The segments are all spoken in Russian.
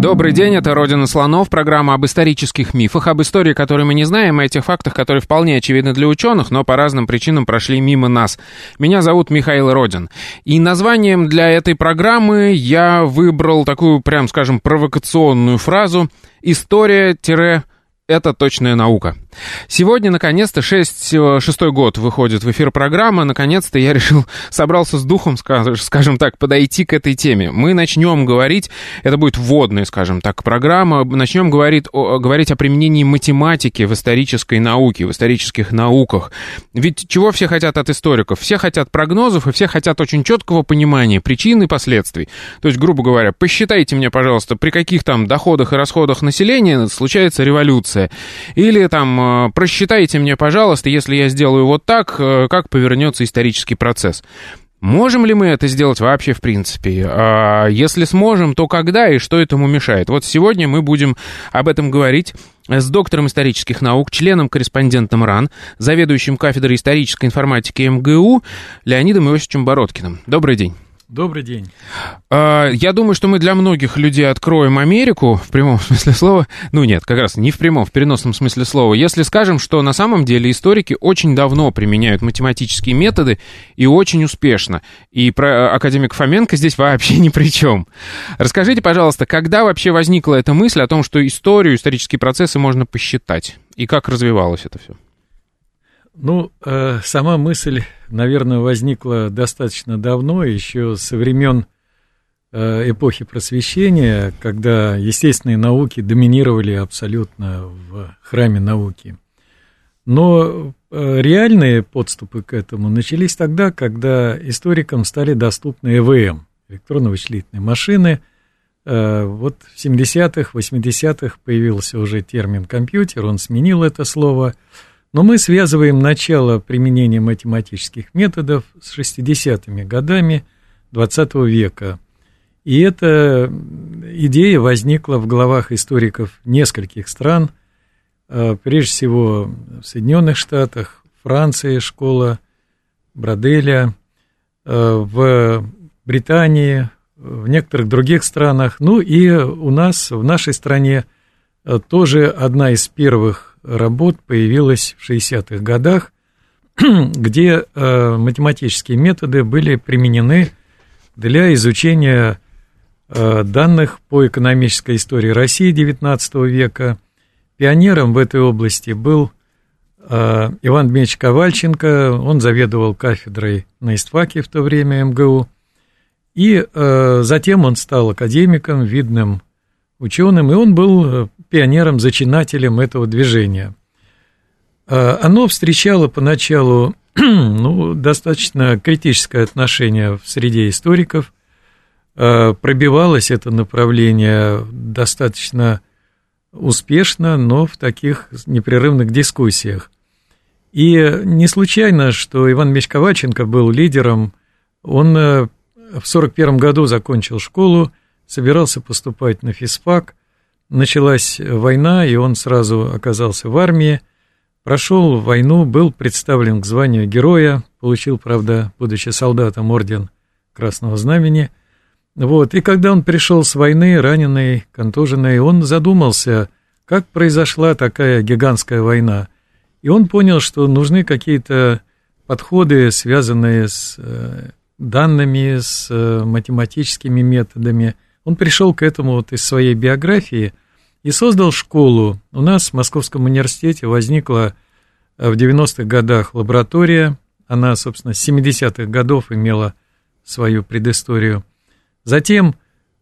Добрый день, это «Родина слонов», программа об исторических мифах, об истории, которую мы не знаем, и о тех фактах, которые вполне очевидны для ученых, но по разным причинам прошли мимо нас. Меня зовут Михаил Родин. И названием для этой программы я выбрал такую, прям скажем, провокационную фразу «История-это точная наука». Сегодня, наконец-то, шесть, э, шестой год выходит в эфир программа. Наконец-то я решил, собрался с духом, скажем так, подойти к этой теме. Мы начнем говорить, это будет вводная, скажем так, программа, начнем говорить о, говорить о применении математики в исторической науке, в исторических науках. Ведь чего все хотят от историков? Все хотят прогнозов, и все хотят очень четкого понимания причин и последствий. То есть, грубо говоря, посчитайте мне, пожалуйста, при каких там доходах и расходах населения случается революция. Или там просчитайте мне, пожалуйста, если я сделаю вот так, э, как повернется исторический процесс. Можем ли мы это сделать вообще в принципе? А если сможем, то когда и что этому мешает? Вот сегодня мы будем об этом говорить с доктором исторических наук, членом-корреспондентом РАН, заведующим кафедрой исторической информатики МГУ Леонидом Иосифовичем Бородкиным. Добрый день. Добрый день. А, я думаю, что мы для многих людей откроем Америку в прямом смысле слова. Ну нет, как раз не в прямом, в переносном смысле слова. Если скажем, что на самом деле историки очень давно применяют математические методы и очень успешно. И про академик Фоменко здесь вообще ни при чем. Расскажите, пожалуйста, когда вообще возникла эта мысль о том, что историю, исторические процессы можно посчитать? И как развивалось это все? Ну, э, сама мысль, наверное, возникла достаточно давно, еще со времен э, эпохи просвещения, когда естественные науки доминировали абсолютно в храме науки. Но э, реальные подступы к этому начались тогда, когда историкам стали доступны ЭВМ, электронно-вычислительные машины. Вот в 70-х, 80-х появился уже термин компьютер, он сменил это слово – но мы связываем начало применения математических методов с 60-ми годами XX века. И эта идея возникла в головах историков нескольких стран, а, прежде всего в Соединенных Штатах, Франции, школа Броделя, а, в Британии, в некоторых других странах. Ну и у нас, в нашей стране, а, тоже одна из первых работ появилась в 60-х годах, где э, математические методы были применены для изучения э, данных по экономической истории России XIX века. Пионером в этой области был э, Иван Дмитриевич Ковальченко, он заведовал кафедрой на истфаке в то время МГУ, и затем он стал академиком, видным ученым, и он был э, пионером, зачинателем этого движения. А, оно встречало поначалу ну, достаточно критическое отношение в среде историков, а, пробивалось это направление достаточно успешно, но в таких непрерывных дискуссиях. И не случайно, что Иван Меч Коваченко был лидером, он э, в 1941 году закончил школу, собирался поступать на физфак, началась война, и он сразу оказался в армии, прошел войну, был представлен к званию героя, получил, правда, будучи солдатом, орден Красного Знамени. Вот, и когда он пришел с войны, раненый, контуженный, он задумался, как произошла такая гигантская война. И он понял, что нужны какие-то подходы, связанные с э, данными, с э, математическими методами – он пришел к этому вот из своей биографии и создал школу. У нас в Московском университете возникла э, в 90-х годах лаборатория. Она, собственно, с 70-х годов имела свою предысторию. Затем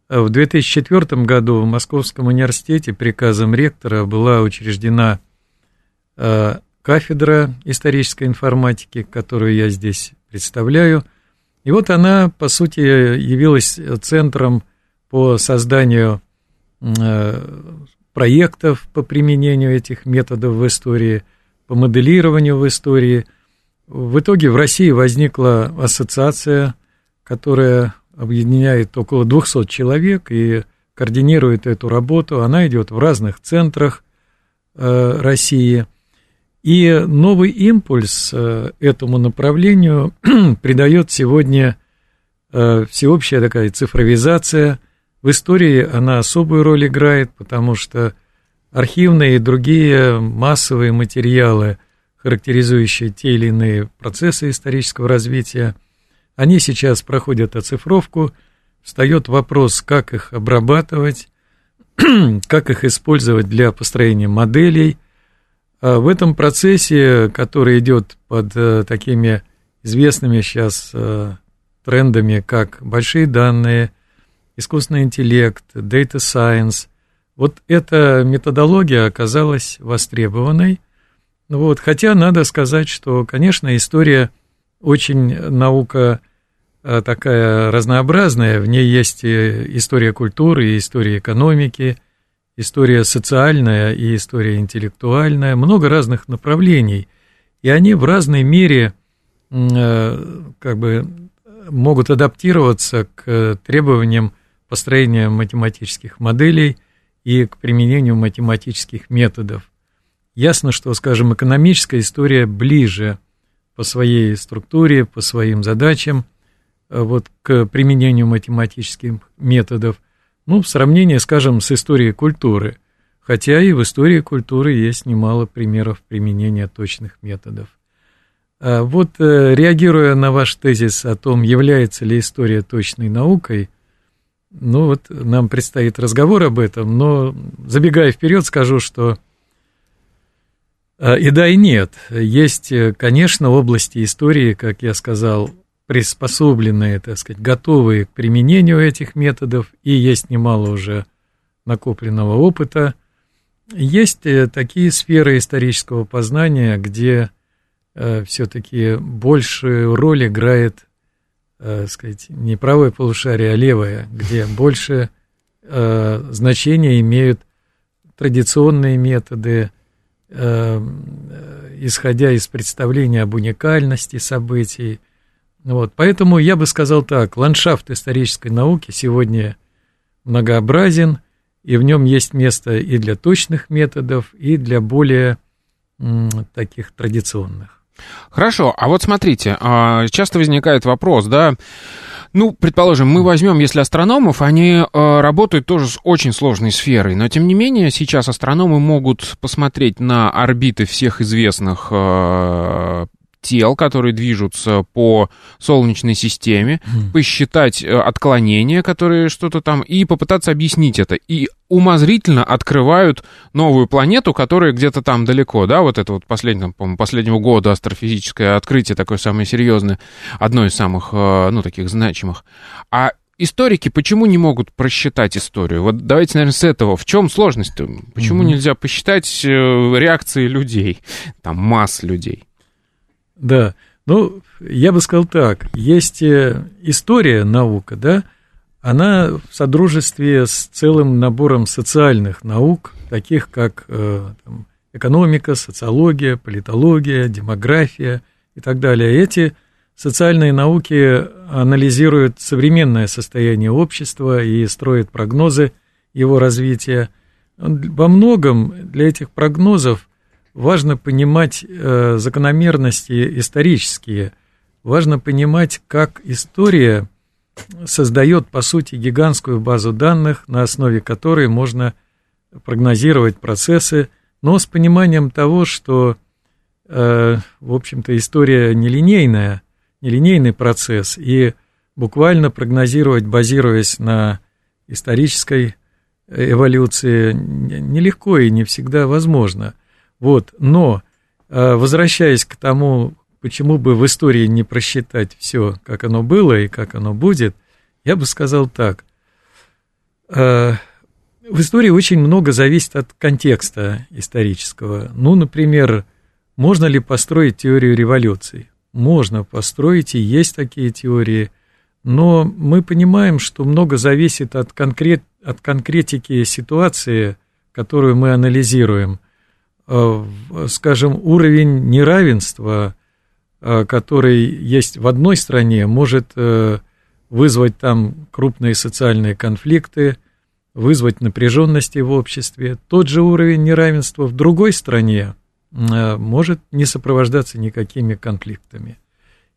э, в 2004 году в Московском университете приказом ректора была учреждена э, кафедра исторической информатики, которую я здесь представляю. И вот она, по сути, явилась центром по созданию э, проектов по применению этих методов в истории, по моделированию в истории. В итоге в России возникла ассоциация, которая объединяет около 200 человек и координирует эту работу. Она идет в разных центрах э, России. И новый импульс э, этому направлению придает сегодня всеобщая такая цифровизация. В истории она особую роль играет, потому что архивные и другие массовые материалы, характеризующие те или иные процессы исторического развития, они сейчас проходят оцифровку, встает вопрос, как их обрабатывать, как их использовать для построения моделей. А в этом процессе, который идет под э, такими известными сейчас э, трендами, как большие данные, искусственный интеллект, data science, вот эта методология оказалась востребованной. Вот, хотя надо сказать, что, конечно, история очень наука э, такая разнообразная, в ней есть и история культуры, и история экономики, история социальная и история интеллектуальная, много разных направлений, и они в разной мере э, как бы могут адаптироваться к требованиям построения математических моделей и к применению математических методов. Ясно, что, скажем, экономическая история ближе по своей структуре, по своим задачам, э, вот к применению математических методов, ну, в сравнении, скажем, с историей культуры, хотя и в истории культуры есть немало примеров применения точных методов. А вот э, реагируя на ваш тезис о том, является ли история точной наукой, ну вот нам предстоит разговор об этом, но забегая вперед, скажу, что э, и да, и нет. Есть, э, конечно, области истории, как я сказал, приспособленные, так сказать, готовые к применению этих методов, и есть немало уже накопленного опыта. Есть такие сферы исторического познания, где э, все-таки большую роль играет, э, сказать, не правое полушарие, а левое, где больше э, значения имеют традиционные методы, э, исходя из представления об уникальности событий. Вот, поэтому я бы сказал так, ландшафт исторической науки сегодня многообразен, и в нем есть место и для точных методов, и для более м, таких традиционных. Хорошо, а вот смотрите, а, часто возникает вопрос, да, ну, предположим, мы возьмем, если астрономов, они э, работают тоже с очень сложной сферой, но тем не менее сейчас астрономы могут посмотреть на орбиты всех известных э, тел, которые движутся по Солнечной системе, mm. посчитать э, отклонения, которые что-то там, и попытаться объяснить это. И умозрительно открывают новую планету, которая где-то там далеко, да, вот это вот последнего, по последнего года астрофизическое открытие такое самое серьезное, одно из самых, э, ну, таких значимых. А историки почему не могут просчитать историю? Вот давайте, наверное, с этого. В чем сложность? -то? Почему mm-hmm. нельзя посчитать э, реакции людей, там, масс людей? Да, ну, я бы сказал так, есть э, история наука, да, она в содружестве с целым набором социальных наук, таких как э, там, экономика, социология, политология, демография и так далее. Эти социальные науки анализируют современное состояние общества и строят прогнозы его развития. Во многом для этих прогнозов важно понимать э, закономерности исторические, важно понимать, как история создает, по сути, гигантскую базу данных, на основе которой можно прогнозировать процессы, но с пониманием того, что, э, в общем-то, история нелинейная, нелинейный процесс, и буквально прогнозировать, базируясь на исторической эволюции, нелегко и не всегда возможно – вот, но э, возвращаясь к тому, почему бы в истории не просчитать все, как оно было и как оно будет, я бы сказал так. Э, в истории очень много зависит от контекста исторического. Ну, например, можно ли построить теорию революции? Можно построить, и есть такие теории, но мы понимаем, что много зависит от, конкрет, от конкретики ситуации, которую мы анализируем – скажем, уровень неравенства, который есть в одной стране, может вызвать там крупные социальные конфликты, вызвать напряженности в обществе. Тот же уровень неравенства в другой стране может не сопровождаться никакими конфликтами.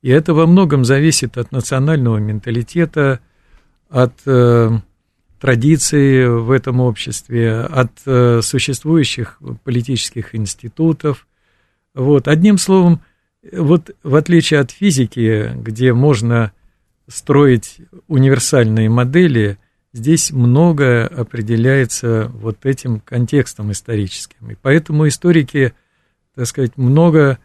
И это во многом зависит от национального менталитета, от э, традиций в этом обществе, от э, существующих политических институтов. Вот. Одним словом, вот в отличие от физики, где можно строить универсальные модели, здесь многое определяется вот этим контекстом историческим. И поэтому историки, так сказать, много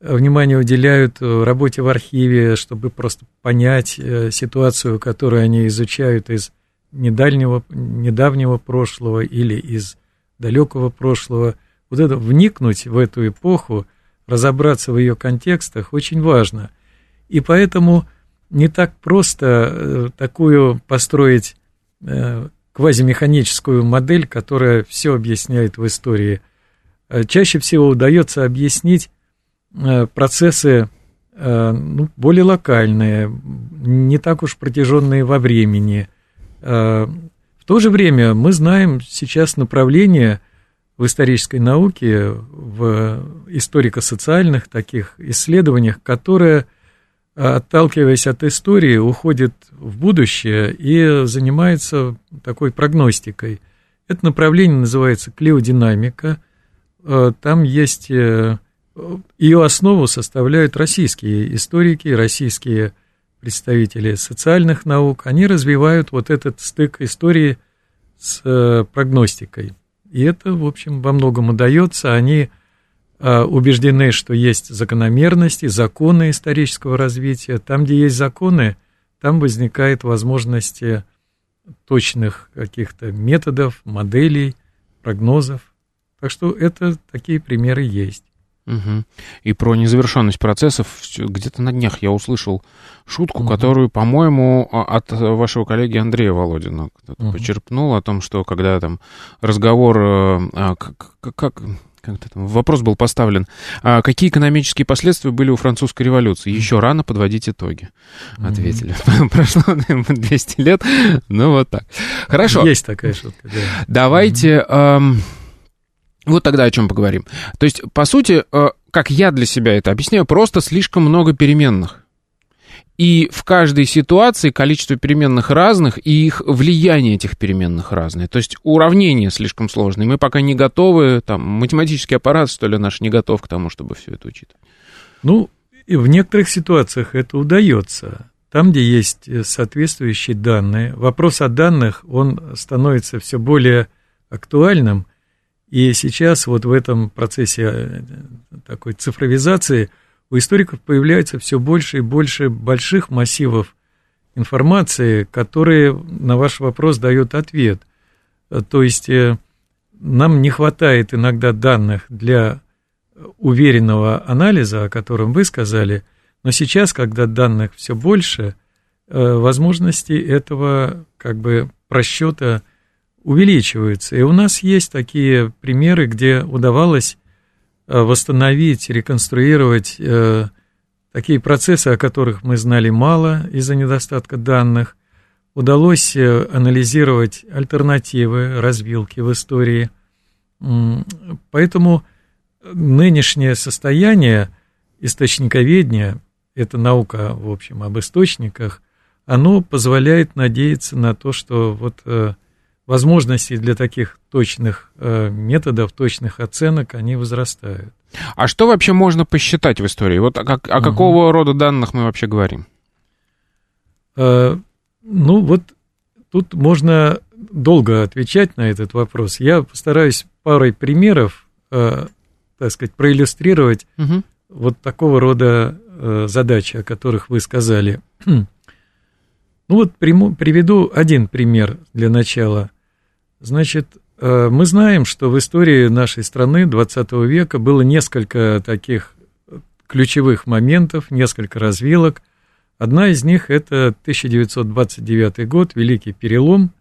внимания уделяют работе в архиве, чтобы просто понять э, ситуацию, которую они изучают из недальнего, недавнего прошлого или из далекого прошлого. Вот это вникнуть в эту эпоху, разобраться в ее контекстах очень важно. И поэтому не так просто э, такую построить э, квазимеханическую модель, которая все объясняет в истории. Чаще всего удается объяснить Э, процессы э, ну, более локальные, не так уж протяженные во времени. Э, в то же время мы знаем сейчас направление в исторической науке, в историко-социальных таких исследованиях, которое, отталкиваясь от истории, уходит в будущее и занимается такой прогностикой. Это направление называется клеодинамика. Там есть ее основу составляют российские историки, российские представители социальных наук. Они развивают вот этот стык истории с э, прогностикой. И это, в общем, во многом удается. Они э, убеждены, что есть закономерности, законы исторического развития. Там, где есть законы, там возникает возможность точных каких-то методов, моделей, прогнозов. Так что это такие примеры есть. Угу. И про незавершенность процессов где-то на днях я услышал шутку, угу. которую, по-моему, а, от вашего коллеги Андрея Володина угу. почерпнул о том, что когда там разговор, э, а, как, как, как там, вопрос был поставлен, а какие экономические последствия были у французской революции? Еще рано подводить итоги, ответили. Mm-hmm. Прошло 200 лет, ну вот так. Хорошо. Есть такая шутка, да. Давайте... Mm-hmm. Вот тогда о чем поговорим. То есть, по сути, э, как я для себя это объясняю, просто слишком много переменных. И в каждой ситуации количество переменных разных, и их влияние этих переменных разное. То есть уравнение слишком сложное. Мы пока не готовы, там, математический аппарат, что ли, наш не готов к тому, чтобы все это учитывать. Ну, и в некоторых ситуациях это удается. Там, где есть э, соответствующие данные, вопрос о данных, он становится все более актуальным – и сейчас вот в этом процессе э, такой цифровизации у историков появляется все больше и больше больших массивов информации, которые на ваш вопрос дают ответ. То есть э, нам не хватает иногда данных для уверенного анализа, о котором вы сказали, но сейчас, когда данных все больше, э, возможности этого как бы просчета – увеличиваются. И у нас есть такие примеры, где удавалось э, восстановить, реконструировать э, такие процессы, о которых мы знали мало из-за недостатка данных. Удалось э, анализировать альтернативы, развилки в истории. Поэтому нынешнее состояние источниковедения, это наука, в общем, об источниках, оно позволяет надеяться на то, что вот возможности для таких точных э, методов, точных оценок, они возрастают. А что вообще можно посчитать в истории? Вот о, как, о угу. какого рода данных мы вообще говорим? Э, ну, вот тут можно долго отвечать на этот вопрос. Я постараюсь парой примеров, э, так сказать, проиллюстрировать угу. вот такого рода э, задачи, о которых вы сказали. Ну вот приму, приведу один пример для начала. Значит, э, мы знаем, что в истории нашей страны 20 века было несколько таких ключевых моментов, несколько развилок. Одна из них это 1929 год, Великий перелом.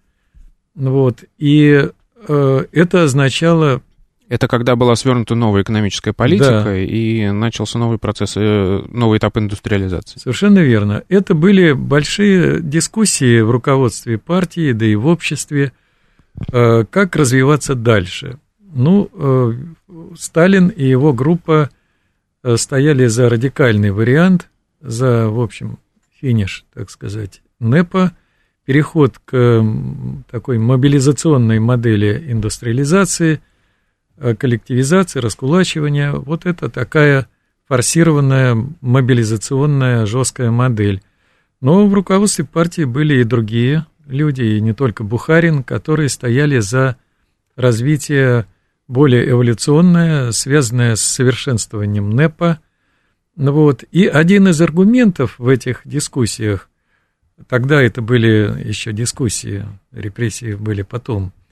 Вот, и э, это означало Это когда была свернута новая экономическая политика да. и начался новый процесс, э, новый этап индустриализации. Совершенно верно. Это были большие дискуссии в руководстве партии, да и в обществе, как развиваться дальше. Ну, э, Сталин и его группа стояли за радикальный вариант, за, в общем, финиш, так сказать, НЭПа, переход к такой мобилизационной модели индустриализации – Э, коллективизации, раскулачивания. Вот это такая форсированная мобилизационная жесткая модель. Но в руководстве партии были и другие люди, и не только Бухарин, которые стояли за развитие более эволюционное, связанное с совершенствованием НЭПа. Ну вот. И один из аргументов в этих дискуссиях, тогда это были еще дискуссии, репрессии были потом –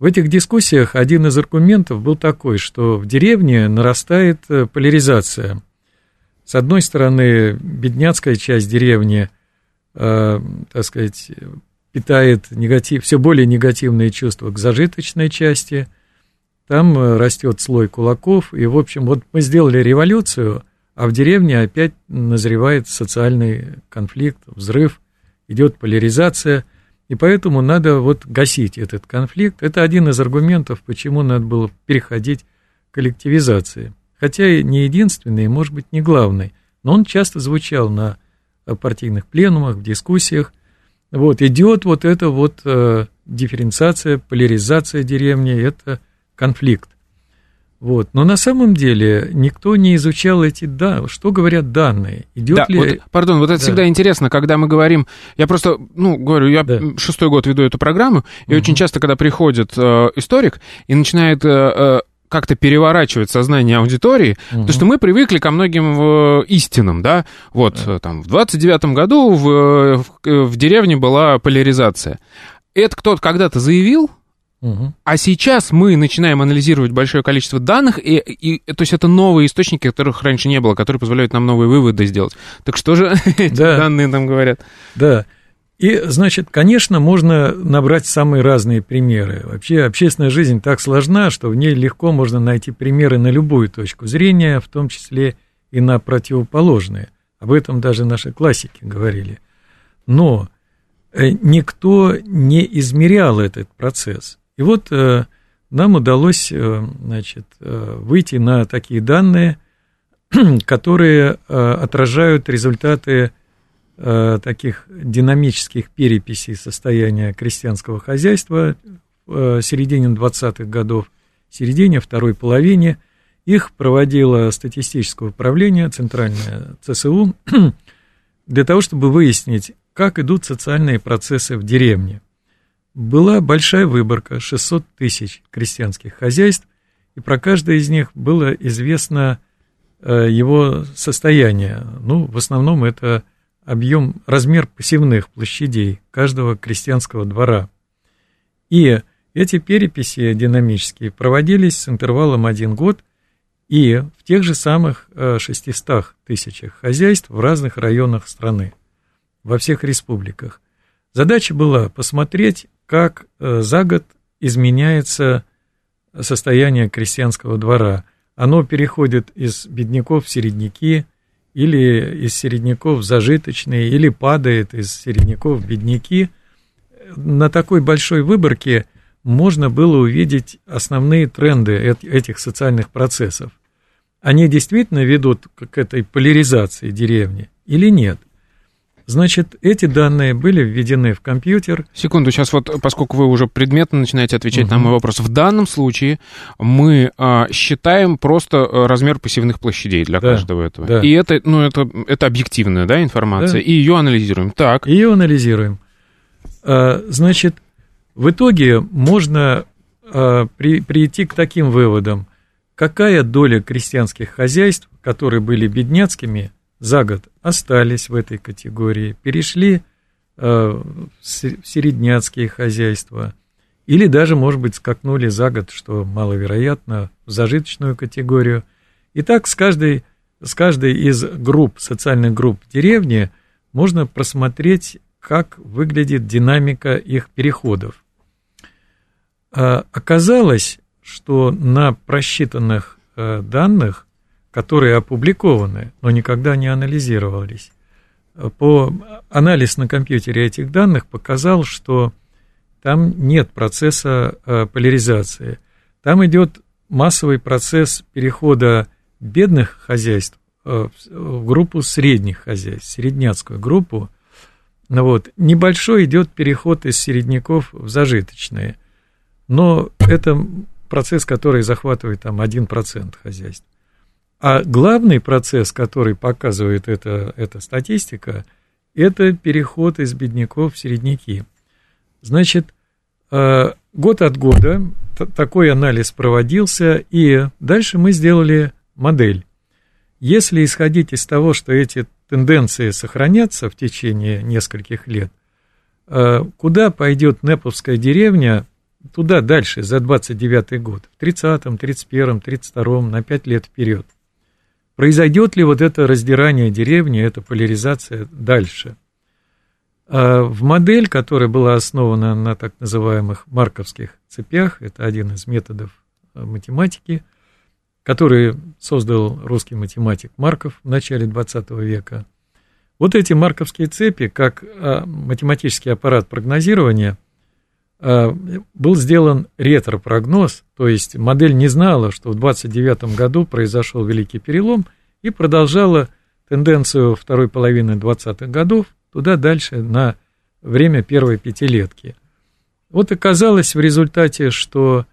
в этих дискуссиях один из аргументов был такой, что в деревне нарастает э, поляризация. С одной стороны, бедняцкая часть деревни, э, так сказать, питает негатив, все более негативные чувства к зажиточной части. Там э, растет слой кулаков. И, в общем, вот мы сделали революцию, а в деревне опять назревает социальный конфликт, взрыв, идет поляризация – и поэтому надо вот гасить этот конфликт. Это один из аргументов, почему надо было переходить к коллективизации. Хотя и не единственный, и, может быть, не главный. Но он часто звучал на партийных пленумах, в дискуссиях. Вот, идет вот эта вот э, дифференциация, поляризация деревни, это конфликт. Вот. Но на самом деле никто не изучал эти данные. Что говорят данные? Идет да, ли... вот, пардон, вот это да. всегда интересно, когда мы говорим... Я просто, ну, говорю, я да. шестой год веду эту программу, и угу. очень часто, когда приходит э, историк и начинает... Э, э, как-то переворачивать сознание аудитории, угу. потому что мы привыкли ко многим э, истинам, да, вот, да. там, в 29-м году в, э, в, в деревне была поляризация. Это кто-то когда-то заявил, Угу. А сейчас мы начинаем анализировать большое количество данных, и, и, то есть это новые источники, которых раньше не было, которые позволяют нам новые выводы сделать. Так что же эти да. данные нам говорят? Да. И, значит, конечно, можно набрать самые разные примеры. Вообще общественная жизнь так сложна, что в ней легко можно найти примеры на любую точку зрения, в том числе и на противоположные. Об этом даже наши классики говорили. Но э, никто не измерял этот процесс. И вот э, нам удалось э, значит, выйти на такие данные, которые отражают результаты таких динамических переписей состояния крестьянского хозяйства в середине 20-х годов, середине второй половине. Их проводило статистическое управление, центральное ЦСУ, для того, чтобы выяснить, как идут социальные процессы в деревне была большая выборка, 600 тысяч крестьянских хозяйств, и про каждое из них было известно э, его состояние. Ну, в основном это объем, размер посевных площадей каждого крестьянского двора. И эти переписи динамические проводились с интервалом один год и в тех же самых 600 э, тысячах хозяйств в разных районах страны, во всех республиках. Задача была посмотреть, как э, за год изменяется состояние крестьянского двора. Оно переходит из бедняков в середняки, или из середняков зажиточные, или падает из середняков бедняки. На такой большой выборке можно было увидеть основные тренды этих социальных процессов. Они действительно ведут к этой поляризации деревни или нет? Значит, эти данные были введены в компьютер. Секунду, сейчас вот, поскольку вы уже предметно начинаете отвечать угу. на мой вопрос, в данном случае мы а, считаем просто э, размер посевных площадей для да, каждого этого. Да. И это, ну, это, это объективная да, информация, да. и ее анализируем. Так. Ее анализируем. А, значит, в итоге можно а, при, прийти к таким выводам, какая доля крестьянских хозяйств, которые были бедняцкими, за год остались в этой категории, перешли э, в середняцкие хозяйства, или даже, может быть, скакнули за год, что маловероятно, в зажиточную категорию. И так с каждой, с каждой из групп, социальных групп деревни можно просмотреть, как выглядит динамика их переходов. А оказалось, что на просчитанных э, данных, которые опубликованы, но никогда не анализировались, по анализ на компьютере этих данных показал, что там нет процесса э, поляризации. Там идет массовый процесс перехода бедных хозяйств э, в группу средних хозяйств, средняцкую группу. Ну вот. Небольшой идет переход из середняков в зажиточные. Но это процесс, который захватывает там 1% хозяйств. А главный процесс, который показывает эта, эта статистика, это переход из бедняков в середняки. Значит, э, год от года такой анализ проводился, и дальше мы сделали модель. Если исходить из того, что эти тенденции сохранятся в течение нескольких лет, э, куда пойдет Неповская деревня, туда дальше, за 29 год, в 30-м, 31-м, 32-м, на 5 лет вперед – Произойдет ли вот это раздирание деревни, эта поляризация дальше? А в модель, которая была основана на так называемых марковских цепях, это один из методов э, математики, который создал русский математик Марков в начале 20 века. Вот эти марковские цепи, как а, математический аппарат прогнозирования – Э, был сделан ретро-прогноз, то есть модель не знала, что в 29 году произошел великий перелом и продолжала тенденцию второй половины 20-х годов туда дальше на время первой пятилетки. Вот оказалось в результате, что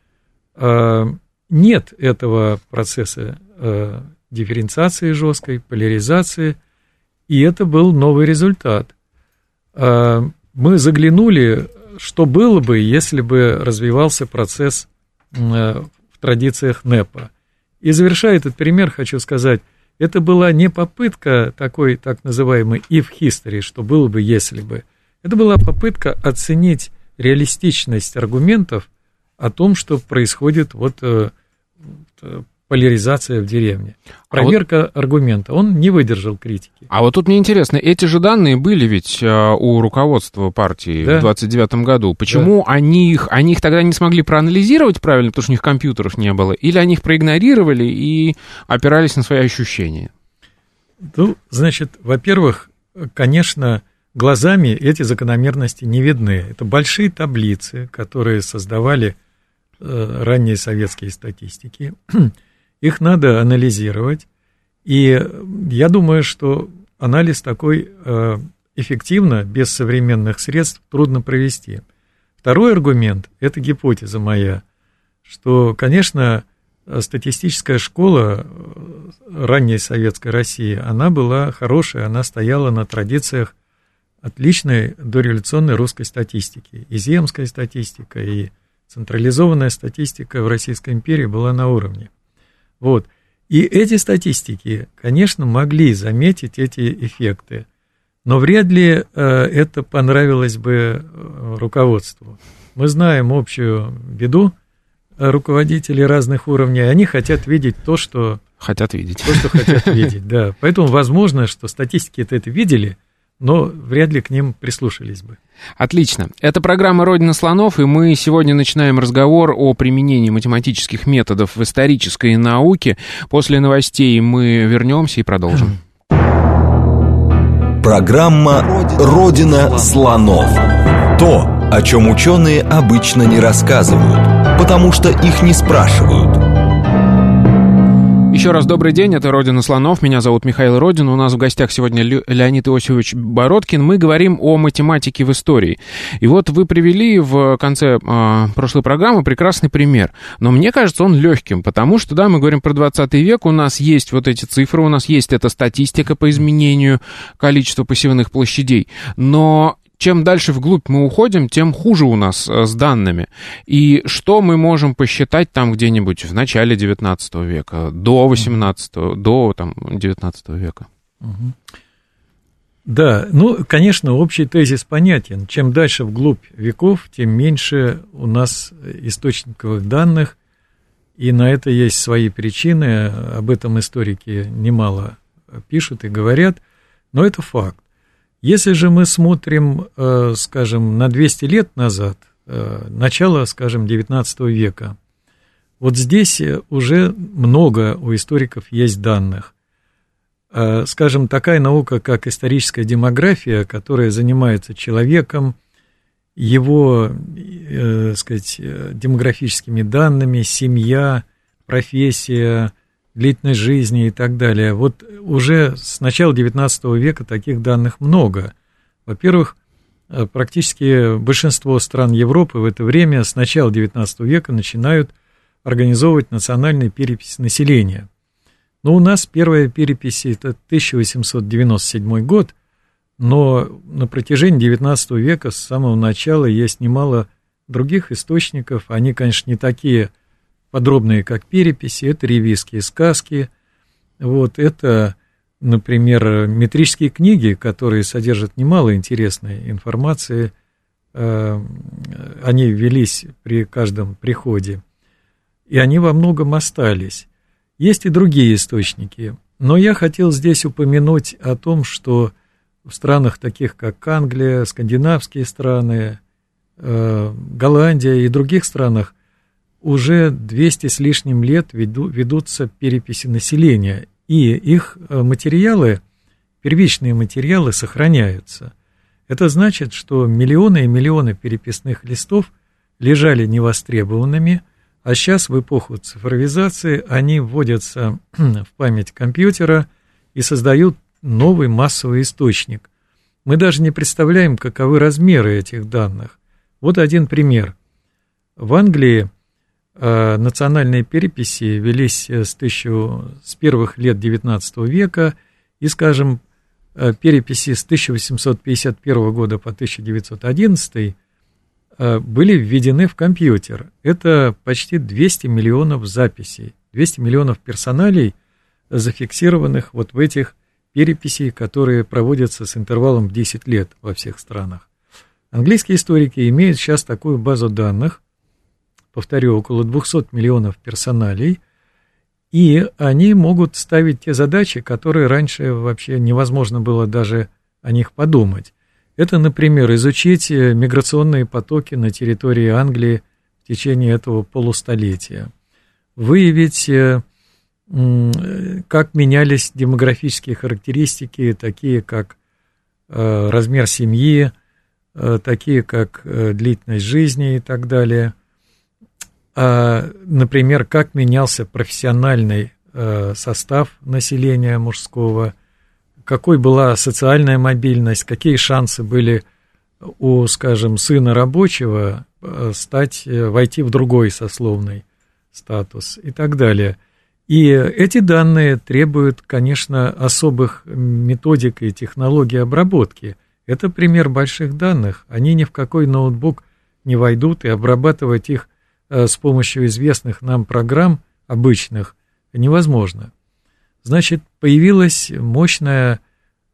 э, нет этого процесса э, дифференциации жесткой, поляризации, и это был новый результат. Э, мы заглянули что было бы, если бы развивался процесс э, в традициях НЭПа. И завершая этот пример, хочу сказать, это была не попытка такой так называемой if history, что было бы, если бы. Это была попытка оценить реалистичность аргументов о том, что происходит вот э, поляризация в деревне. Проверка а вот... аргумента. Он не выдержал критики. А вот тут мне интересно, эти же данные были ведь а, у руководства партии да. в 29 году. Почему да. они, их, они их тогда не смогли проанализировать правильно, потому что у них компьютеров не было? Или они их проигнорировали и опирались на свои ощущения? Ну, значит, во-первых, конечно, глазами эти закономерности не видны. Это большие таблицы, которые создавали э, ранние советские статистики. Их надо анализировать. И я думаю, что анализ такой э, эффективно, без современных средств, трудно провести. Второй аргумент – это гипотеза моя, что, конечно, статистическая школа э, ранней советской России, она была хорошая, она стояла на традициях отличной дореволюционной русской статистики. И земская статистика, и централизованная статистика в Российской империи была на уровне. Вот. И эти статистики, конечно, могли заметить эти эффекты, но вряд ли э, это понравилось бы э, руководству. Мы знаем общую беду э, руководителей разных уровней, они хотят видеть то, что... Хотят видеть. То, что хотят видеть, да. Поэтому возможно, что статистики это видели, но вряд ли к ним прислушались бы. Отлично. Это программа «Родина слонов», и мы сегодня начинаем разговор о применении математических методов в исторической науке. После новостей мы вернемся и продолжим. Программа «Родина слонов». То, о чем ученые обычно не рассказывают, потому что их не спрашивают – еще раз добрый день, это «Родина слонов», меня зовут Михаил Родин, у нас в гостях сегодня Леонид Иосифович Бородкин, мы говорим о математике в истории. И вот вы привели в конце э, прошлой программы прекрасный пример, но мне кажется он легким, потому что, да, мы говорим про 20 век, у нас есть вот эти цифры, у нас есть эта статистика по изменению количества посевных площадей, но чем дальше вглубь мы уходим, тем хуже у нас э, с данными. И что мы можем посчитать там где-нибудь в начале 19 века, до 18, до там, 19 века? Да, ну, конечно, общий тезис понятен. Чем дальше вглубь веков, тем меньше у нас источниковых данных, и на это есть свои причины, об этом историки немало пишут и говорят, но это факт. Если же мы смотрим, э, скажем, на 200 лет назад, э, начало, скажем, 19 века, Вот здесь уже много у историков есть данных. Скажем, такая наука, как историческая демография, которая занимается человеком, его, э, сказать, демографическими данными, семья, профессия, длительность жизни и так далее. Вот уже с начала XIX века таких данных много. Во-первых, э, практически большинство стран Европы в это время с начала XIX века начинают организовывать национальные переписи населения. Но у нас первая перепись это 1897 год, но на протяжении XIX века с самого начала есть немало других источников. Они, конечно, не такие подробные, как переписи, это ревизские сказки, вот, это, например, метрические книги, которые содержат немало интересной информации, э, они велись при каждом приходе, и они во многом остались. Есть и другие источники, но я хотел здесь упомянуть о том, что в странах таких, как Англия, скандинавские страны, э, Голландия и других странах уже 200 с лишним лет веду, ведутся переписи населения, и их э, материалы, первичные материалы сохраняются. Это значит, что миллионы и миллионы переписных листов лежали невостребованными, а сейчас в эпоху цифровизации они вводятся в память компьютера и создают новый массовый источник. Мы даже не представляем, каковы размеры этих данных. Вот один пример. В Англии национальные переписи велись э, с, тысячу, с первых лет XIX века, и, скажем, э, переписи с 1851 года по 1911 были введены в компьютер. Это почти 200 миллионов записей, 200 миллионов персоналей, зафиксированных вот в этих переписей, которые проводятся с интервалом в 10 лет во всех странах. Английские историки имеют сейчас такую базу данных, повторю, около 200 миллионов персоналей, и они могут ставить те задачи, которые раньше вообще невозможно было даже о них подумать. Это, например, изучить э, миграционные потоки на территории Англии в течение этого полустолетия, выявить, э, как менялись демографические характеристики, такие как э, размер семьи, такие как длительность жизни и так далее – например, как менялся профессиональный э, состав населения мужского, какой была социальная мобильность, какие шансы были у, скажем, сына рабочего э, стать, э, войти в другой сословный статус и так далее. И эти данные требуют, конечно, особых методик и технологий обработки. Это пример больших данных. Они ни в какой ноутбук не войдут, и обрабатывать их с помощью известных нам программ обычных невозможно. Значит, появилось мощное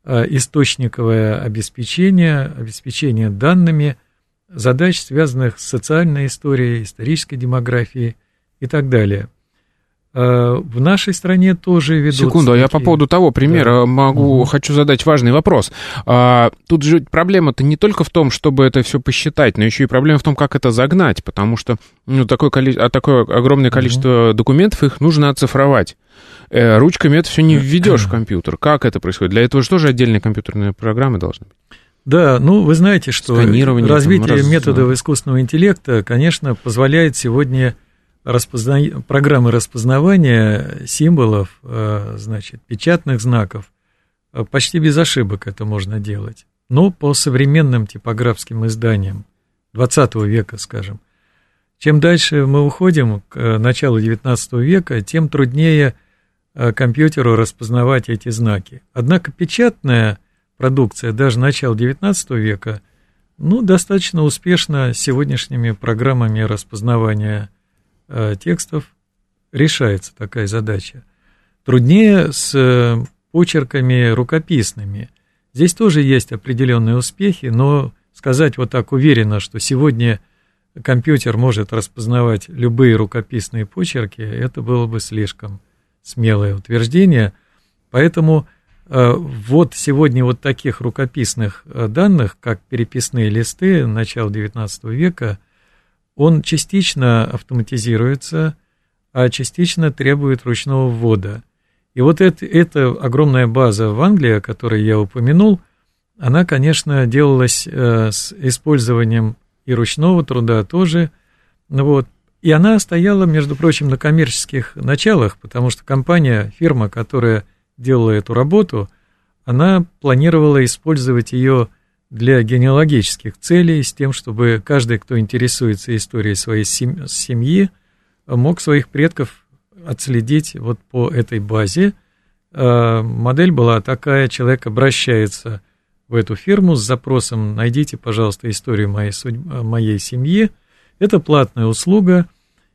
э, источниковое обеспечение, обеспечение данными задач, связанных с социальной историей, исторической демографией и так далее. Э, в нашей стране тоже ведут. Секунду, такие... я по поводу того примера да. могу, угу. хочу задать важный вопрос. А, тут же проблема-то не только в том, чтобы это все посчитать, но еще и проблема в том, как это загнать, потому что ну, такое, коли... а такое огромное количество угу. документов, их нужно оцифровать. Э, ручками это все не введешь в компьютер. Как это происходит? Для этого же тоже отдельные компьютерные программы должны быть. Да, ну вы знаете, что развитие там, раз... методов искусственного интеллекта, конечно, позволяет сегодня распозна... программы распознавания символов, э, значит, печатных знаков, э, почти без ошибок это можно делать. Но по современным типографским изданиям 20 века, скажем, чем дальше мы уходим к э, началу 19 века, тем труднее компьютеру распознавать эти знаки. Однако печатная продукция даже начала 19 века, ну, достаточно успешна сегодняшними программами распознавания текстов решается такая задача. Труднее с э, почерками рукописными. Здесь тоже есть определенные успехи, но сказать вот так уверенно, что сегодня компьютер может распознавать любые рукописные почерки, это было бы слишком смелое утверждение. Поэтому э, вот сегодня вот таких рукописных данных, как переписные листы начала XIX века – он частично автоматизируется, а частично требует ручного ввода. И вот это, эта огромная база в Англии, о которой я упомянул, она, конечно, делалась э, с использованием и ручного труда тоже. Вот. И она стояла, между прочим, на коммерческих началах, потому что компания, фирма, которая делала эту работу, она планировала использовать ее для генеалогических целей, с тем, чтобы каждый, кто интересуется историей своей семьи, мог своих предков отследить вот по этой базе. А, модель была такая, человек обращается в эту фирму с запросом «найдите, пожалуйста, историю моей, судьбы, моей семьи». Это платная услуга.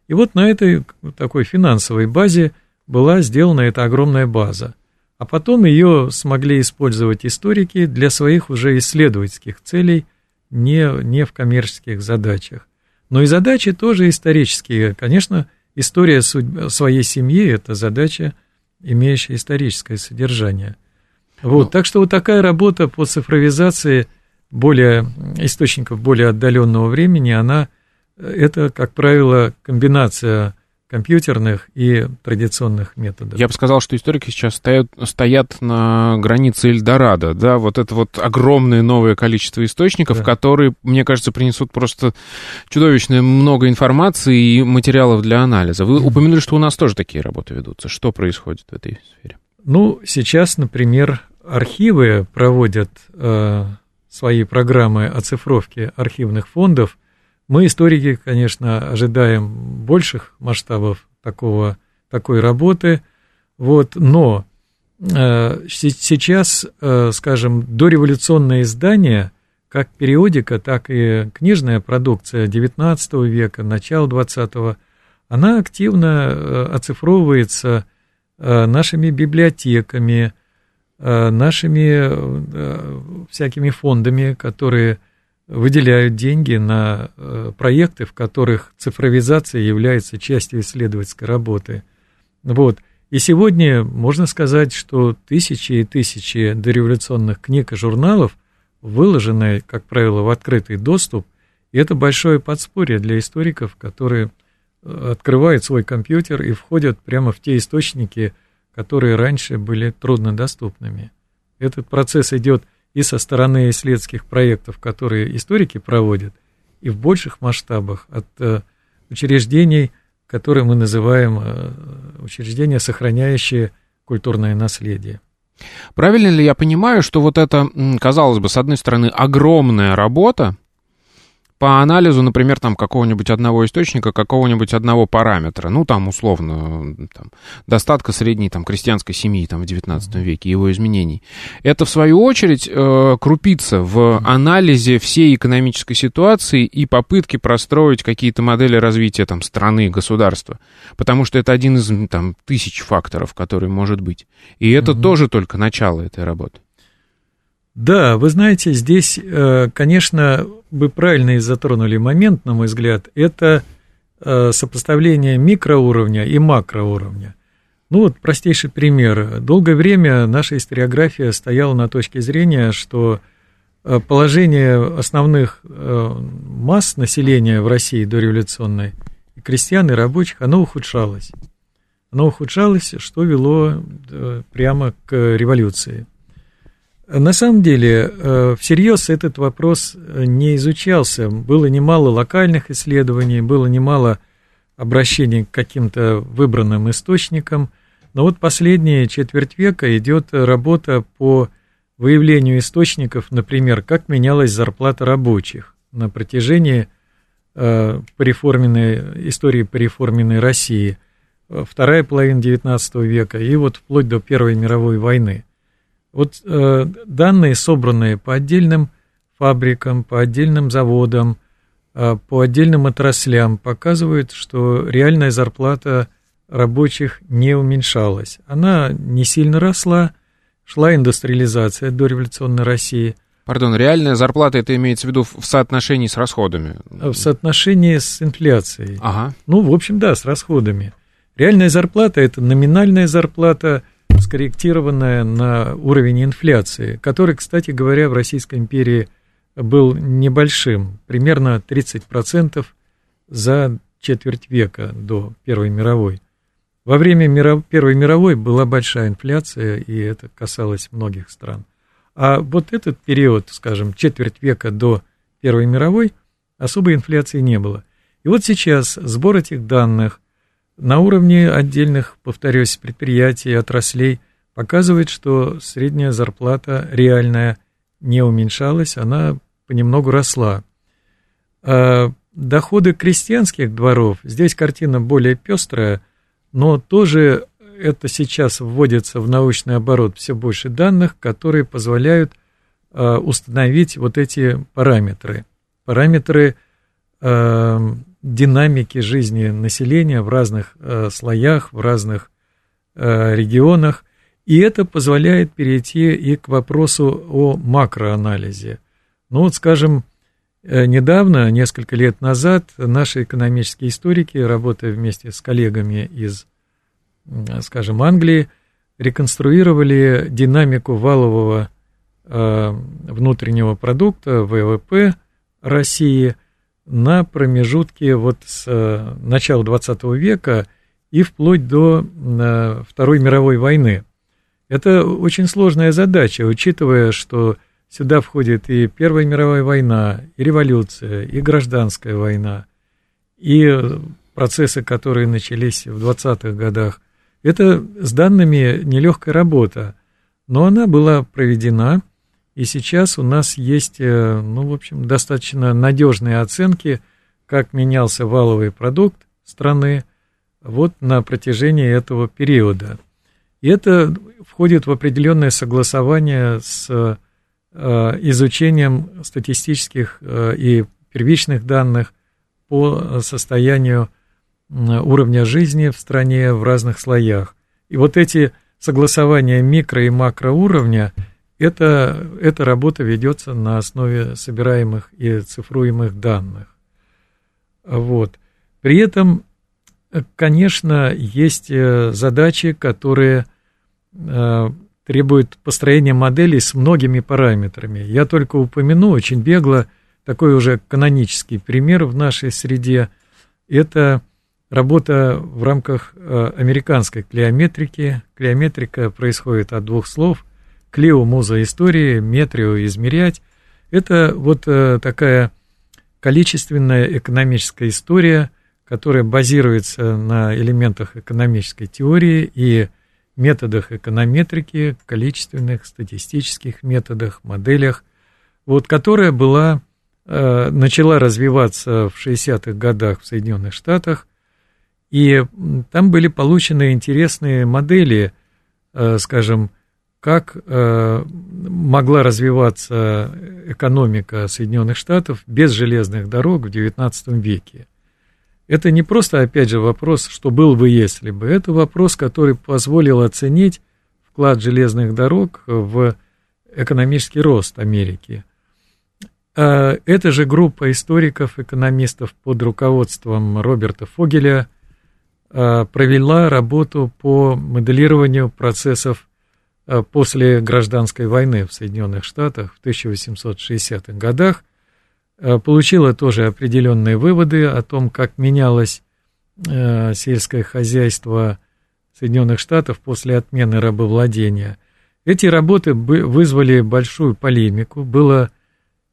И вот на этой такой финансовой базе была сделана эта огромная база. А потом ее смогли использовать историки для своих уже исследовательских целей, не, не в коммерческих задачах. Но и задачи тоже исторические. Конечно, история судьбы, своей семьи – это задача, имеющая историческое содержание. Вот, ну, так что вот такая работа по цифровизации более, источников более отдаленного времени, она, это, как правило, комбинация компьютерных и традиционных методов. Я бы сказал, что историки сейчас стоят, стоят на границе Эльдорадо, да, вот это вот огромное новое количество источников, да. которые, мне кажется, принесут просто чудовищное много информации и материалов для анализа. Вы упомянули, что у нас тоже такие работы ведутся. Что происходит в этой сфере? Ну, сейчас, например, архивы проводят э, свои программы оцифровки архивных фондов – мы, историки, конечно, ожидаем больших масштабов такого, такой работы, вот, но э, сейчас, э, скажем, дореволюционное издание, как периодика, так и книжная продукция XIX века, начала XX, она активно э, оцифровывается э, нашими библиотеками, э, нашими э, всякими фондами, которые выделяют деньги на э, проекты, в которых цифровизация является частью исследовательской работы. Вот. И сегодня можно сказать, что тысячи и тысячи дореволюционных книг и журналов выложены, как правило, в открытый доступ, и это большое подспорье для историков, которые э, открывают свой компьютер и входят прямо в те источники, которые раньше были труднодоступными. Этот процесс идет и со стороны исследовательских проектов, которые историки проводят, и в больших масштабах от э, учреждений, которые мы называем э, учреждения, сохраняющие культурное наследие. Правильно ли я понимаю, что вот это, казалось бы, с одной стороны, огромная работа, по анализу, например, там какого-нибудь одного источника, какого-нибудь одного параметра, ну, там, условно, там, достатка средней там, крестьянской семьи там, в XIX веке, его изменений. Это, в свою очередь, э, крупица в анализе всей экономической ситуации и попытки простроить какие-то модели развития там, страны, государства. Потому что это один из там, тысяч факторов, который может быть. И это угу. тоже только начало этой работы. Да, вы знаете, здесь, э, конечно, вы правильно и затронули момент, на мой взгляд, это э, сопоставление микроуровня и макроуровня. Ну вот простейший пример. Долгое время наша историография стояла на точке зрения, что э, положение основных масс населения в России дореволюционной, и крестьян, и рабочих, оно ухудшалось. Оно ухудшалось, что вело прямо к революции. На самом деле, э, всерьез этот вопрос э, не изучался. Было немало локальных исследований, было немало обращений к каким-то выбранным источникам. Но вот последние четверть века идет работа по выявлению источников, например, как менялась зарплата рабочих на протяжении э, пореформенной, истории пореформенной России, вторая половина XIX века и вот вплоть до Первой мировой войны. Вот э, данные, собранные по отдельным фабрикам, по отдельным заводам, э, по отдельным отраслям, показывают, что реальная зарплата рабочих не уменьшалась. Она не сильно росла, шла индустриализация до революционной России. Пардон, реальная зарплата, это имеется в виду в соотношении с расходами? В соотношении с инфляцией. Ага. Ну, в общем, да, с расходами. Реальная зарплата – это номинальная зарплата – скорректированная на уровень инфляции, который, кстати говоря, в Российской империи был небольшим, примерно 30% за четверть века до Первой мировой. Во время миров... Первой мировой была большая инфляция, и это касалось многих стран. А вот этот период, скажем, четверть века до Первой мировой, особой инфляции не было. И вот сейчас сбор этих данных на уровне отдельных, повторюсь, предприятий, отраслей показывает, что средняя зарплата реальная не уменьшалась, она понемногу росла. А доходы крестьянских дворов, здесь картина более пестрая, но тоже это сейчас вводится в научный оборот все больше данных, которые позволяют э, установить вот эти параметры. Параметры э, динамики жизни населения в разных э, слоях, в разных э, регионах. И это позволяет перейти и к вопросу о макроанализе. Ну вот, скажем, э, недавно, несколько лет назад, наши экономические историки, работая вместе с коллегами из, скажем, Англии, реконструировали динамику валового э, внутреннего продукта, ВВП России – на промежутке вот с э, начала 20 века и вплоть до э, Второй мировой войны. Это очень сложная задача, учитывая, что сюда входит и Первая мировая война, и революция, и гражданская война, и процессы, которые начались в 20-х годах. Это с данными нелегкая работа, но она была проведена, и сейчас у нас есть, э, ну, в общем, достаточно надежные оценки, как менялся валовый продукт страны вот на протяжении этого периода. И это входит в определенное согласование с э, изучением статистических э, и первичных данных по состоянию уровня жизни в стране в разных слоях. И вот эти согласования микро- и макроуровня – это, эта работа ведется на основе собираемых и цифруемых данных. Вот. При этом, конечно, есть э, задачи, которые э, требуют построения моделей с многими параметрами. Я только упомяну очень бегло такой уже канонический пример в нашей среде. Это работа в рамках э, американской клеометрики. Клеометрика происходит от двух слов Клео муза истории, метрио измерять. Это вот э, такая количественная экономическая история, которая базируется на элементах экономической теории и методах эконометрики, количественных, статистических методах, моделях, вот, которая была, э, начала развиваться в 60-х годах в Соединенных Штатах, и там были получены интересные модели, э, скажем, как э, могла развиваться экономика Соединенных Штатов без железных дорог в XIX веке. Это не просто, опять же, вопрос, что был бы, если бы. Это вопрос, который позволил оценить вклад железных дорог в экономический рост Америки. А эта же группа историков, экономистов под руководством Роберта Фогеля э, провела работу по моделированию процессов после гражданской войны в Соединенных Штатах в 1860-х годах, э, получила тоже определенные выводы о том, как менялось э, сельское хозяйство Соединенных Штатов после отмены рабовладения. Эти работы вызвали большую полемику, было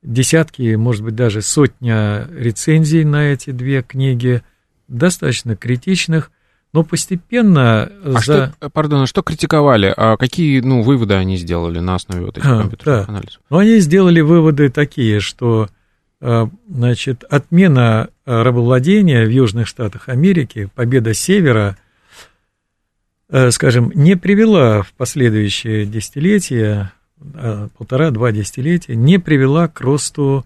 десятки, может быть, даже сотня рецензий на эти две книги, достаточно критичных, но постепенно... А за... что, пардон, а что критиковали? А какие ну, выводы они сделали на основе вот этих а, компьютерных да. анализов? Ну, они сделали выводы такие, что а, значит, отмена рабовладения в Южных Штатах Америки, победа Севера, а, скажем, не привела в последующие десятилетия, полтора-два десятилетия, не привела к росту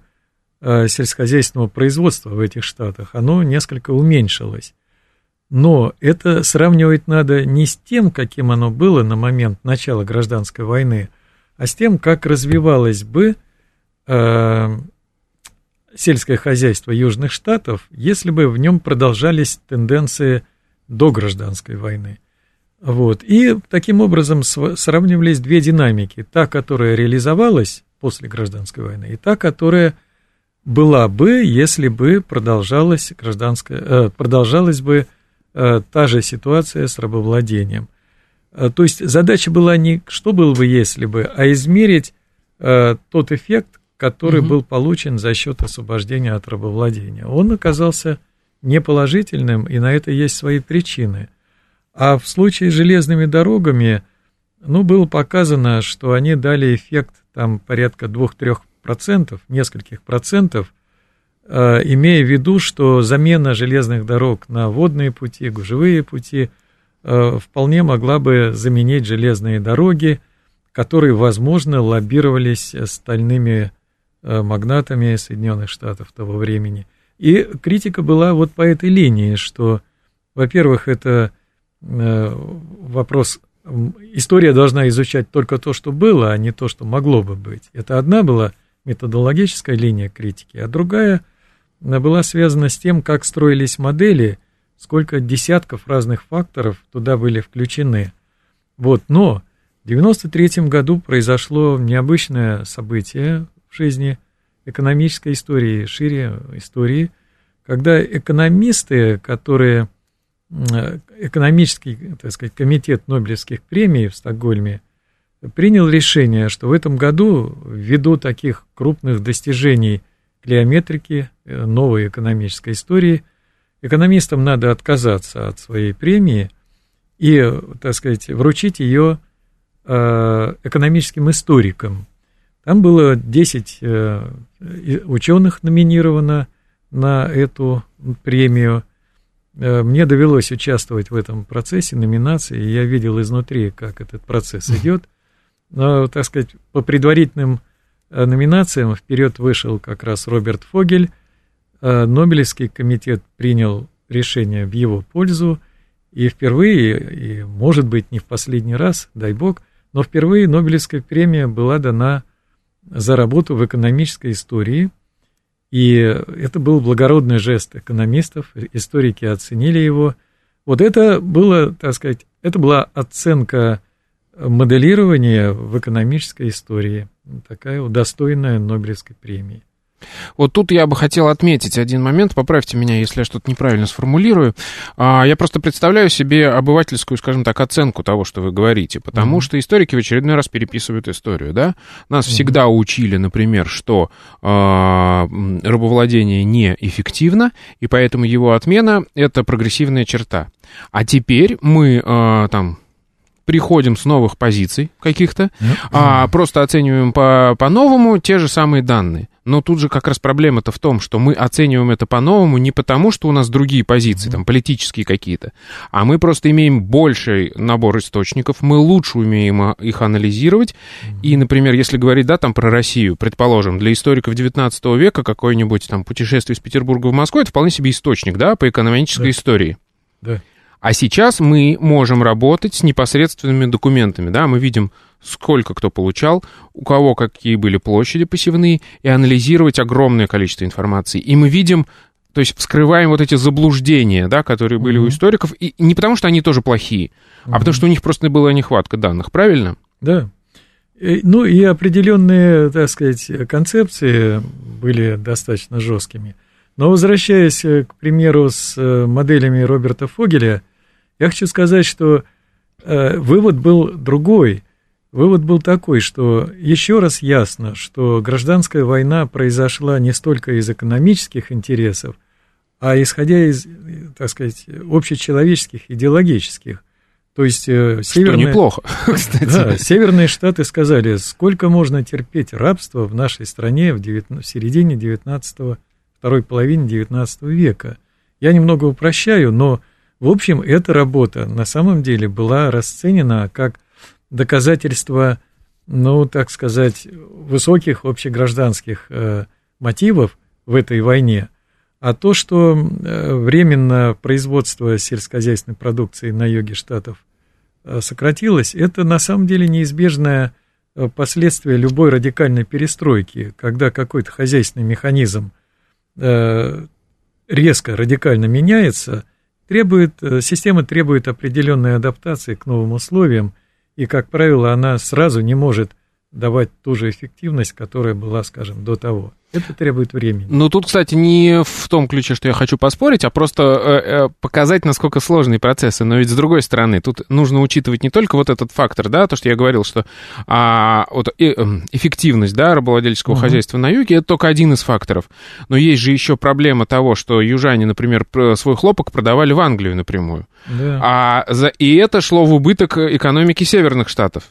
сельскохозяйственного производства в этих штатах. Оно несколько уменьшилось. Но это сравнивать надо не с тем, каким оно было на момент начала гражданской войны, а с тем, как развивалось бы э, сельское хозяйство Южных Штатов, если бы в нем продолжались тенденции до гражданской войны. Вот. И таким образом сравнивались две динамики. Та, которая реализовалась после гражданской войны, и та, которая была бы, если бы продолжалась гражданская, э, продолжалась бы та же ситуация с рабовладением. То есть задача была не что было бы, если бы, а измерить тот эффект, который угу. был получен за счет освобождения от рабовладения. Он оказался неположительным, и на это есть свои причины. А в случае с железными дорогами, ну, было показано, что они дали эффект там порядка 2-3%, нескольких процентов, э, имея в виду, что замена железных дорог на водные пути, гужевые пути э, вполне могла бы заменить железные дороги, которые, возможно, лоббировались стальными э, магнатами Соединенных Штатов того времени – и критика была вот по этой линии, что, во-первых, это э, вопрос, история должна изучать только то, что было, а не то, что могло бы быть. Это одна была методологическая линия критики, а другая была связана с тем, как строились модели, сколько десятков разных факторов туда были включены. Вот, но в 1993 году произошло необычное событие в жизни – экономической истории, шире истории, когда экономисты, которые экономический, так сказать, комитет Нобелевских премий в Стокгольме принял решение, что в этом году, ввиду таких крупных достижений клеометрики, э, новой экономической истории, экономистам надо отказаться от своей премии и, так сказать, вручить ее э, экономическим историкам, там было 10 э, ученых номинировано на эту премию. Мне довелось участвовать в этом процессе номинации, и я видел изнутри, как этот процесс идет. Но, так сказать, по предварительным номинациям вперед вышел как раз Роберт Фогель. Нобелевский комитет принял решение в его пользу, и впервые, и, может быть, не в последний раз, дай бог, но впервые Нобелевская премия была дана за работу в экономической истории. И это был благородный жест экономистов, историки оценили его. Вот это было, так сказать, это была оценка моделирования в экономической истории, такая удостоенная Нобелевской премии. Вот тут я бы хотел отметить один момент, поправьте меня, если я что-то неправильно сформулирую. А, я просто представляю себе обывательскую, скажем так, оценку того, что вы говорите, потому mm-hmm. что историки в очередной раз переписывают историю, да? Нас mm-hmm. всегда учили, например, что э, рабовладение неэффективно, и поэтому его отмена — это прогрессивная черта. А теперь мы э, там приходим с новых позиций каких-то, mm-hmm. а просто оцениваем по- по-новому те же самые данные. Но тут же как раз проблема-то в том, что мы оцениваем это по-новому не потому, что у нас другие позиции, там, политические какие-то, а мы просто имеем больший набор источников, мы лучше умеем их анализировать. И, например, если говорить, да, там, про Россию, предположим, для историков 19 века какое-нибудь там путешествие из Петербурга в Москву, это вполне себе источник, да, по экономической да. истории. Да. А сейчас мы можем работать с непосредственными документами, да, мы видим, сколько кто получал, у кого какие были площади посевные, и анализировать огромное количество информации. И мы видим, то есть вскрываем вот эти заблуждения, да, которые были mm-hmm. у историков, и не потому, что они тоже плохие, mm-hmm. а потому, что у них просто была нехватка данных, правильно? Да. Ну и определенные, так сказать, концепции были достаточно жесткими. Но возвращаясь, к примеру, с э, моделями Роберта Фогеля, я хочу сказать, что э, вывод был другой. Вывод был такой, что еще раз ясно, что гражданская война произошла не столько из экономических интересов, а исходя из, так сказать, общечеловеческих, идеологических. То есть э, северные... Что неплохо, кстати. Да, северные штаты сказали, сколько можно терпеть рабство в нашей стране в, 19, в середине 19 второй половине 19 века. Я немного упрощаю, но в общем, эта работа на самом деле была расценена как доказательство, ну, так сказать, высоких общегражданских э, мотивов в этой войне, а то, что э, временно производство сельскохозяйственной продукции на юге штатов э, сократилось, это на самом деле неизбежное последствие любой радикальной перестройки, когда какой-то хозяйственный механизм резко, радикально меняется – требует, э, система требует определенной адаптации к новым условиям, и, как правило, она сразу не может давать ту же эффективность, которая была, скажем, до того. Это требует времени. Ну, тут, кстати, не в том ключе, что я хочу поспорить, а просто э, э, показать, насколько сложные процессы. Но ведь с другой стороны, тут нужно учитывать не только вот этот фактор, да, то, что я говорил, что а, вот, э, эм, эффективность, да, рабовладельческого угу. хозяйства на юге, это только один из факторов. Но есть же еще проблема того, что южане, например, свой хлопок продавали в Англию напрямую. Да. А за, и это шло в убыток экономики северных штатов.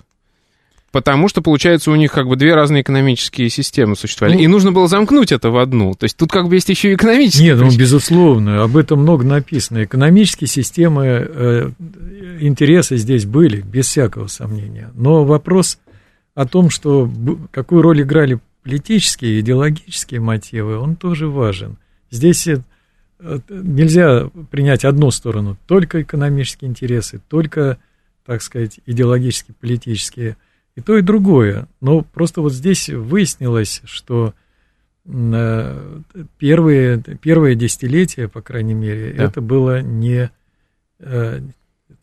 Потому что, получается, у них как бы две разные экономические системы существовали. Ну, и нужно было замкнуть это в одну. То есть тут как бы есть еще и экономические. Нет, ну, безусловно, об этом много написано. Экономические системы, э, интересы здесь были, без всякого сомнения. Но вопрос о том, что какую роль играли политические идеологические мотивы, он тоже важен. Здесь э, нельзя принять одну сторону, только экономические интересы, только, так сказать, идеологические, политические и то, и другое. Но просто вот здесь выяснилось, что э, первые, первые десятилетия, по крайней мере, да. это было не, э,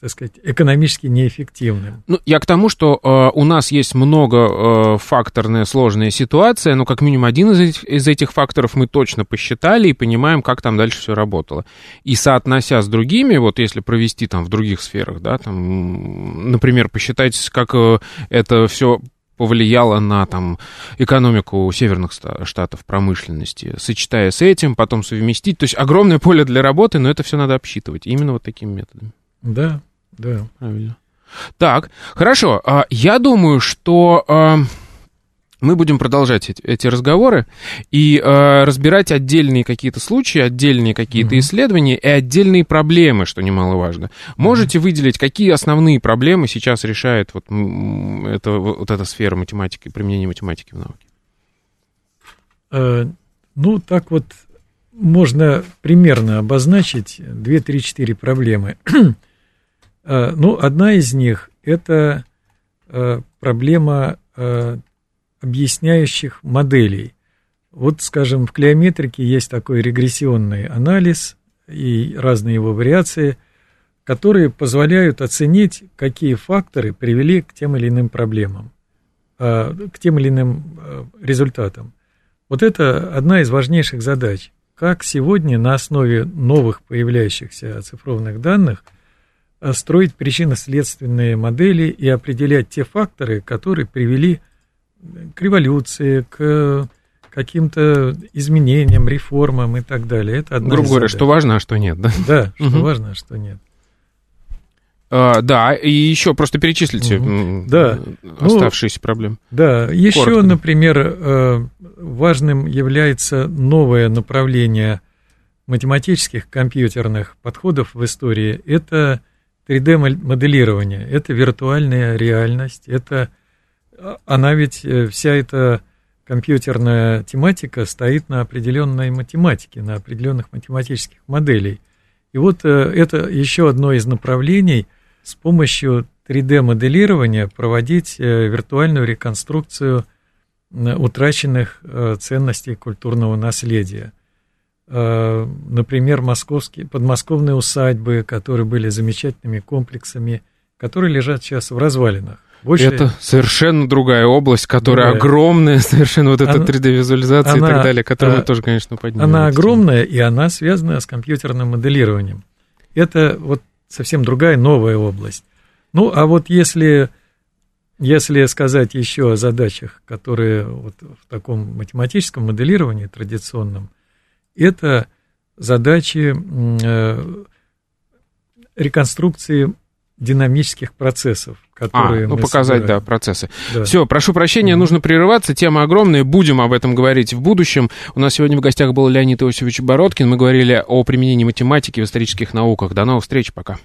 так сказать, экономически неэффективным. Ну, я к тому, что э, у нас есть многофакторная э, сложная ситуация, но как минимум один из этих, из этих факторов мы точно посчитали и понимаем, как там дальше все работало. И соотнося с другими, вот если провести там в других сферах, да, там, например, посчитать, как э, это все повлияло на там, экономику северных штатов, промышленности, сочетая с этим, потом совместить. То есть огромное поле для работы, но это все надо обсчитывать именно вот такими методами. Да, да. Правильно. Так, хорошо. А, я думаю, что а, мы будем продолжать эти, эти разговоры и э, разбирать отдельные какие-то случаи, отдельные какие-то mm-hmm. исследования и отдельные проблемы, что немаловажно. Можете mm-hmm. выделить, какие основные проблемы сейчас решает вот, это, вот эта сфера математики, применения математики в науке? Э, ну, так вот можно примерно обозначить 2-3-4 проблемы. Э, ну, одна из них – это э, проблема э, объясняющих моделей. Вот, скажем, в клеометрике есть такой регрессионный анализ и разные его вариации, которые позволяют оценить, какие факторы привели к тем или иным проблемам, к тем или иным результатам. Вот это одна из важнейших задач. Как сегодня на основе новых появляющихся оцифрованных данных – строить причинно-следственные модели и определять те факторы, которые привели к революции, к каким-то изменениям, реформам и так далее. Это одна Грубо говоря, что важно, а что нет, да? Да, что угу. важно, а что нет. А, да, и еще просто перечислите угу. да. оставшиеся ну, проблемы. Да, еще, Коротко. например, э, важным является новое направление математических компьютерных подходов в истории. Это 3D-моделирование, это виртуальная реальность, это а, она ведь, э, вся эта компьютерная тематика стоит на определенной математике, на определенных математических моделей. И вот э, это еще одно из направлений с помощью 3D-моделирования проводить э, виртуальную реконструкцию утраченных ценностей культурного наследия. Э, например, московские, подмосковные усадьбы, которые были замечательными комплексами, которые лежат сейчас в развалинах. Больше... Это совершенно другая область, которая да. огромная, совершенно вот эта 3D-визуализация и так далее, которую а, мы тоже, конечно, поднимем. Она огромная, и она связана с компьютерным моделированием. Это вот совсем другая новая область. Ну, а вот если, если сказать еще о задачах, которые вот в таком математическом моделировании традиционном, это задачи э, реконструкции динамических процессов, которые а, ну, показать, собираем. да, процессы. Да. Все, прошу прощения, mm-hmm. нужно прерываться, тема огромная, будем об этом говорить в будущем. У нас сегодня в гостях был Леонид Иосифович Бородкин, мы говорили о применении математики в исторических науках. До новых встреч, пока.